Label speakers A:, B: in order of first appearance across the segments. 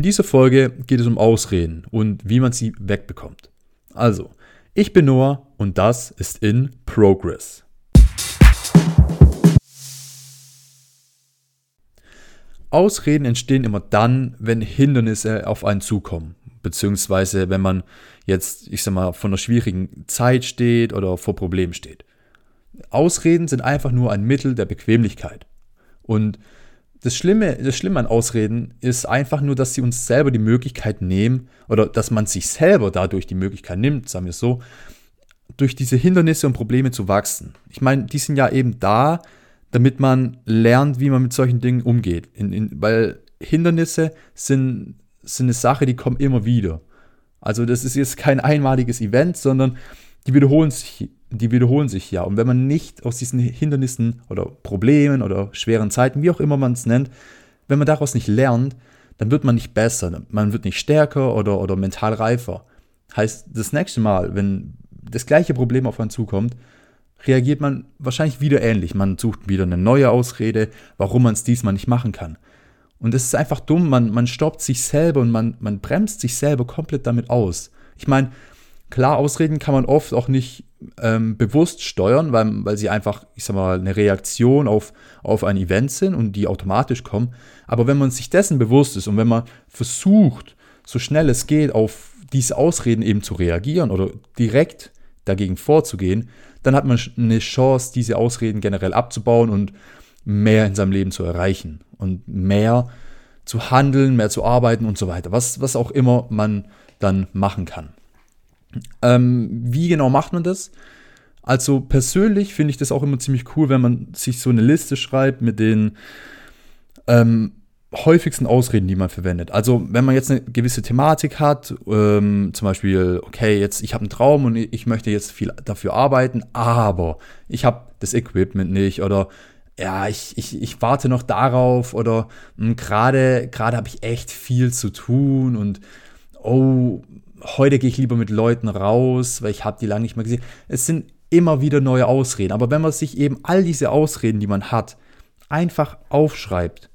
A: In dieser Folge geht es um Ausreden und wie man sie wegbekommt. Also, ich bin Noah und das ist in Progress. Ausreden entstehen immer dann, wenn Hindernisse auf einen zukommen. Beziehungsweise wenn man jetzt, ich sag mal, vor einer schwierigen Zeit steht oder vor Problemen steht. Ausreden sind einfach nur ein Mittel der Bequemlichkeit. Und das Schlimme, das Schlimme an Ausreden ist einfach nur, dass sie uns selber die Möglichkeit nehmen, oder dass man sich selber dadurch die Möglichkeit nimmt, sagen wir es so, durch diese Hindernisse und Probleme zu wachsen. Ich meine, die sind ja eben da, damit man lernt, wie man mit solchen Dingen umgeht. In, in, weil Hindernisse sind, sind eine Sache, die kommen immer wieder. Also das ist jetzt kein einmaliges Event, sondern die wiederholen sich die wiederholen sich ja. Und wenn man nicht aus diesen Hindernissen oder Problemen oder schweren Zeiten, wie auch immer man es nennt, wenn man daraus nicht lernt, dann wird man nicht besser, man wird nicht stärker oder, oder mental reifer. Heißt, das nächste Mal, wenn das gleiche Problem auf einen zukommt, reagiert man wahrscheinlich wieder ähnlich. Man sucht wieder eine neue Ausrede, warum man es diesmal nicht machen kann. Und das ist einfach dumm, man, man stoppt sich selber und man, man bremst sich selber komplett damit aus. Ich meine, klar, Ausreden kann man oft auch nicht ähm, bewusst steuern, weil, weil sie einfach, ich sag mal, eine Reaktion auf, auf ein Event sind und die automatisch kommen. Aber wenn man sich dessen bewusst ist und wenn man versucht, so schnell es geht, auf diese Ausreden eben zu reagieren oder direkt dagegen vorzugehen, dann hat man eine Chance, diese Ausreden generell abzubauen und mehr in seinem Leben zu erreichen und mehr zu handeln, mehr zu arbeiten und so weiter. Was, was auch immer man dann machen kann. Ähm, wie genau macht man das? Also persönlich finde ich das auch immer ziemlich cool, wenn man sich so eine Liste schreibt mit den ähm, häufigsten Ausreden, die man verwendet. Also wenn man jetzt eine gewisse Thematik hat, ähm, zum Beispiel, okay, jetzt ich habe einen Traum und ich möchte jetzt viel dafür arbeiten, aber ich habe das Equipment nicht oder ja, ich, ich, ich warte noch darauf oder hm, gerade gerade habe ich echt viel zu tun und oh, heute gehe ich lieber mit Leuten raus, weil ich habe die lange nicht mehr gesehen. Es sind immer wieder neue Ausreden. Aber wenn man sich eben all diese Ausreden, die man hat, einfach aufschreibt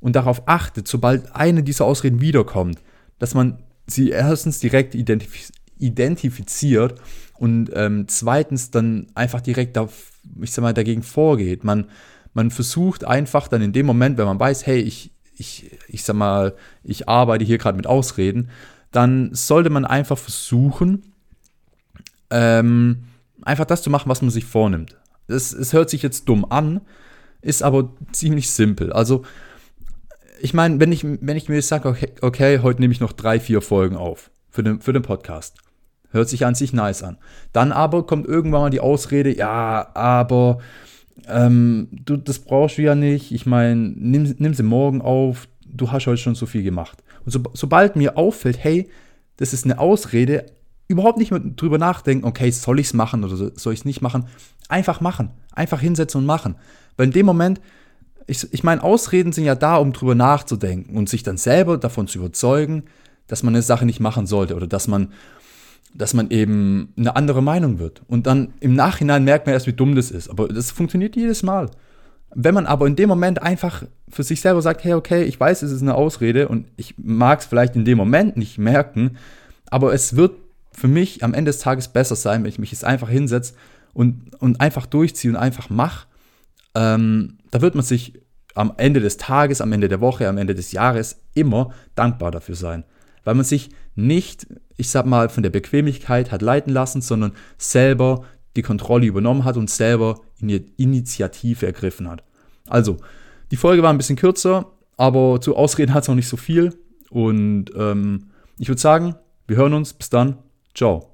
A: und darauf achtet, sobald eine dieser Ausreden wiederkommt, dass man sie erstens direkt identif identifiziert und ähm, zweitens dann einfach direkt auf, ich sag mal, dagegen vorgeht. Man, man versucht einfach dann in dem Moment, wenn man weiß, hey, ich, ich, ich sag mal, ich arbeite hier gerade mit Ausreden, dann sollte man einfach versuchen, ähm, einfach das zu machen, was man sich vornimmt. Es, es hört sich jetzt dumm an, ist aber ziemlich simpel. Also, ich meine, wenn ich, wenn ich mir jetzt sage, okay, okay, heute nehme ich noch drei, vier Folgen auf für den, für den Podcast. Hört sich an sich nice an. Dann aber kommt irgendwann mal die Ausrede, ja, aber ähm, du, das brauchst du ja nicht. Ich meine, nimm, nimm sie morgen auf, du hast heute schon so viel gemacht. Und so, sobald mir auffällt, hey, das ist eine Ausrede, überhaupt nicht mehr drüber nachdenken, okay, soll ich es machen oder soll ich es nicht machen? Einfach machen. Einfach hinsetzen und machen. Weil in dem Moment, ich, ich meine, Ausreden sind ja da, um drüber nachzudenken und sich dann selber davon zu überzeugen, dass man eine Sache nicht machen sollte oder dass man, dass man eben eine andere Meinung wird. Und dann im Nachhinein merkt man erst, wie dumm das ist. Aber das funktioniert jedes Mal. Wenn man aber in dem Moment einfach für sich selber sagt, hey, okay, ich weiß, es ist eine Ausrede und ich mag es vielleicht in dem Moment nicht merken, aber es wird für mich am Ende des Tages besser sein, wenn ich mich jetzt einfach hinsetze und, und einfach durchziehe und einfach mache. Ähm, da wird man sich am Ende des Tages, am Ende der Woche, am Ende des Jahres immer dankbar dafür sein. Weil man sich nicht, ich sag mal, von der Bequemlichkeit hat leiten lassen, sondern selber die Kontrolle übernommen hat und selber in Initiative ergriffen hat. Also, die Folge war ein bisschen kürzer, aber zu Ausreden hat es noch nicht so viel. Und ähm, ich würde sagen, wir hören uns. Bis dann. Ciao.